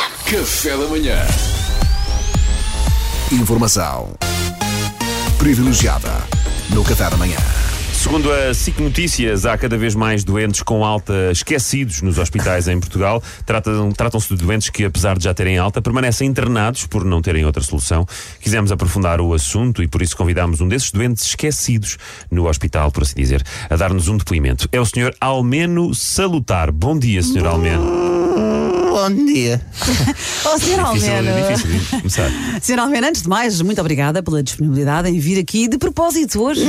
Café da manhã. Informação privilegiada no Café da Manhã. Segundo a SIC Notícias, há cada vez mais doentes com alta esquecidos nos hospitais em Portugal. Tratam- Tratam-se de doentes que, apesar de já terem alta, permanecem internados por não terem outra solução. Quisemos aprofundar o assunto e por isso convidámos um desses doentes esquecidos no hospital, por assim dizer, a dar-nos um depoimento. É o Sr. Almeno Salutar. Bom dia, Sr. Almeno. Bom dia. Oh, Sr. Almeno. difícil de começar. Sr. Almeno, antes de mais, muito obrigada pela disponibilidade em vir aqui de propósito hoje.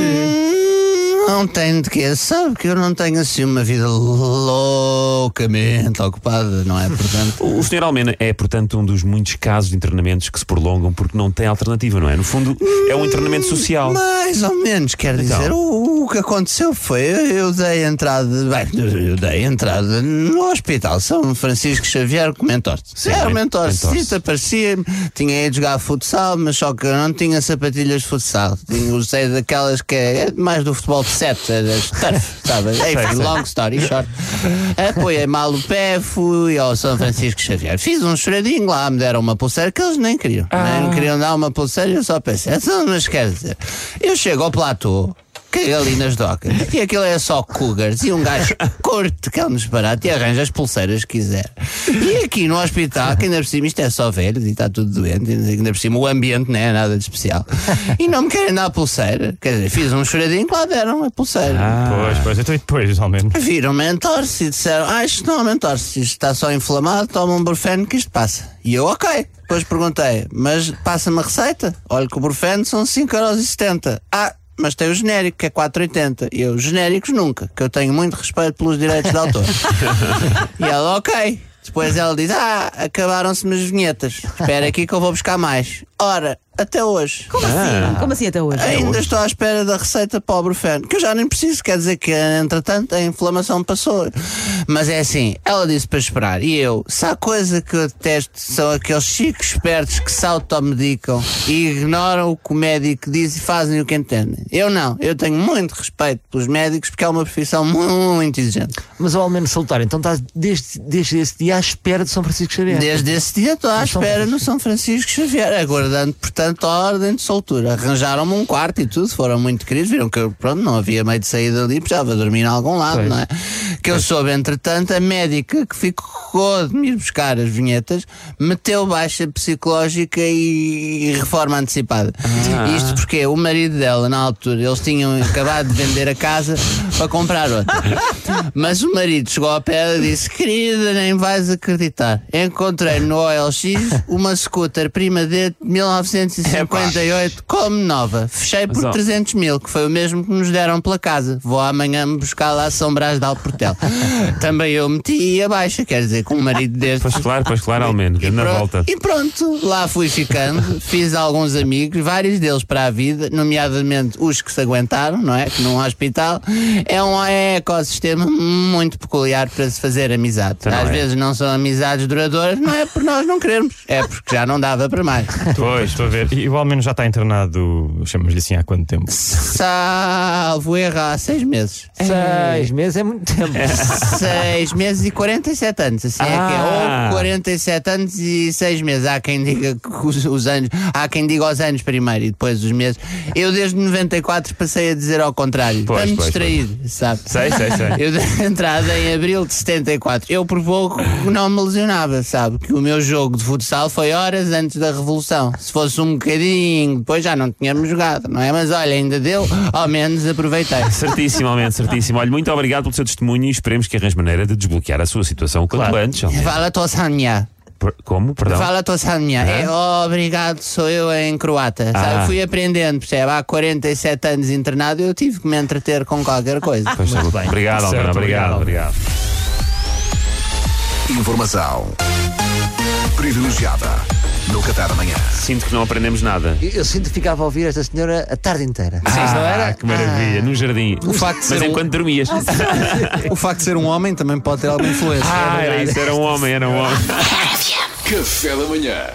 Não tenho de quê. Sabe que eu não tenho assim uma vida loucamente ocupada, não é? Portanto. O Sr. Almena é, portanto, um dos muitos casos de internamentos que se prolongam porque não tem alternativa, não é? No fundo, é um internamento social. Mais ou menos, quer dizer, o, o que aconteceu foi eu, dei entrada, bem, eu dei entrada no Hospital São Francisco Xavier com mentor. Era men- mentor, mentor-se. sim, aparecia-me, tinha ido jogar futsal, mas só que eu não tinha sapatilhas de futsal. Tinha, usei daquelas que é mais do futebol de sete, as turf, sabe? Enfim, long story short. Apoiei mal o pé, fui ao São Francisco Xavier. Fiz um choradinho lá, me deram uma pulseira que eles nem queriam. Nem queriam dar uma pulseira, eu só pensei, então, mas quer dizer, eu chego ao platô. Que galinas docas. E aquilo é só cougars. E um gajo curte que é um disparate e arranja as pulseiras que quiser. E aqui no hospital, que ainda por cima isto é só velhos e está tudo doente, ainda por cima o ambiente não é nada de especial. E não me querem dar a pulseira. Quer dizer, fiz um choradinho que lá deram a pulseira. Pois, pois, então e depois, ao menos. Viram-me a entorse e disseram: Ah, isto não é uma entorse, isto está só inflamado, toma um brufeno que isto passa. E eu, ok. Depois perguntei: Mas passa-me a receita? Olha que o brufeno são 5,70€. Ah, mas tem o genérico, que é 4,80. E eu, genéricos nunca, que eu tenho muito respeito pelos direitos de autor. e ela, ok. Depois ela diz: Ah, acabaram-se-me as vinhetas. Espera aqui que eu vou buscar mais. Ora, até hoje. Como assim? Como assim até hoje? Ainda estou à espera da receita para o Brufen, que eu já nem preciso, quer dizer que, entretanto, a inflamação passou. Mas é assim, ela disse para esperar. E eu, se há coisa que eu detesto, são aqueles chicos espertos que se automedicam e ignoram o que o médico diz e fazem o que entendem. Eu não, eu tenho muito respeito pelos médicos porque é uma profissão muito exigente. Mas ao menos salutar, então estás desde, desde esse dia à espera de São Francisco Xavier. Desde esse dia estou à espera no São Francisco Xavier, aguardando, portanto, a ordem de soltura. Arranjaram-me um quarto e tudo, foram muito queridos, viram que pronto, não havia meio de sair dali, precisava dormir em algum lado, Pois. não é? Que eu soube, entretanto, a médica que ficou de me buscar as vinhetas meteu baixa psicológica e, reforma antecipada. Isto porque o marido dela, na altura, eles tinham acabado de vender a casa para comprar outra. Mas o marido chegou ao pé e disse: Querida, nem vais acreditar. Encontrei no OLX uma scooter prima de 1958 como nova. Fechei por Mas, ó. 300 mil, que foi o mesmo que nos deram pela casa. Vou amanhã me buscar lá a São Brás de Alportel. Também eu meti a baixa, quer dizer, com um marido deste. Pois claro, pois claro, Almeno. E Na pro- volta. E pronto, lá fui ficando, fiz alguns amigos, vários deles para a vida, nomeadamente os que se aguentaram, não é? Que num hospital é um ecossistema muito peculiar para se fazer amizade. Então Às é. vezes não são amizades duradouras, não é por nós não querermos, é porque já não dava para mais. Pois, Estou a ver. E o ao menos já está internado, chamamos-lhe assim, há quanto tempo? Erro há seis meses. Seis meses é muito tempo. Seis meses e 47 anos, assim é que Ah. é. Ou 47 anos e seis meses. Há quem diga que os, os anos, há quem diga os anos primeiro e depois os meses. Eu desde 94 passei a dizer ao contrário. Pois, me pois, distrair, sabe? Sei, sei, sei. Eu dei entrada em abril de 74. Eu por pouco não me lesionava, sabe? Que o meu jogo de futsal foi horas antes da Revolução. Se fosse um bocadinho, depois já não tínhamos jogado, não é? Mas olha, ainda deu, ao menos aproveitei. Certíssimo, certíssimo. Olha, muito obrigado pelo seu testemunho e esperemos que arranje maneira de desbloquear a sua situação o quanto Claro. antes. Fala tua sanha. Per- Como? Perdão? Fala tua sanha. É, obrigado, sou eu em croata. Ah. Sabe? Fui aprendendo, percebe? Há 47 anos internado eu tive que me entreter com qualquer coisa. Pois, tá bom. Obrigado, obrigado, obrigado. obrigado. Informação privilegiada no Café da Manhã. Sinto que não aprendemos nada. Eu, eu sinto que ficava a ouvir esta senhora a tarde inteira. Sim, não era? Que maravilha, num jardim. O facto de Mas ser um- enquanto dormias. O facto de ser um homem também pode ter alguma influência. Ah, era isso, era um homem, era um homem. Café da manhã.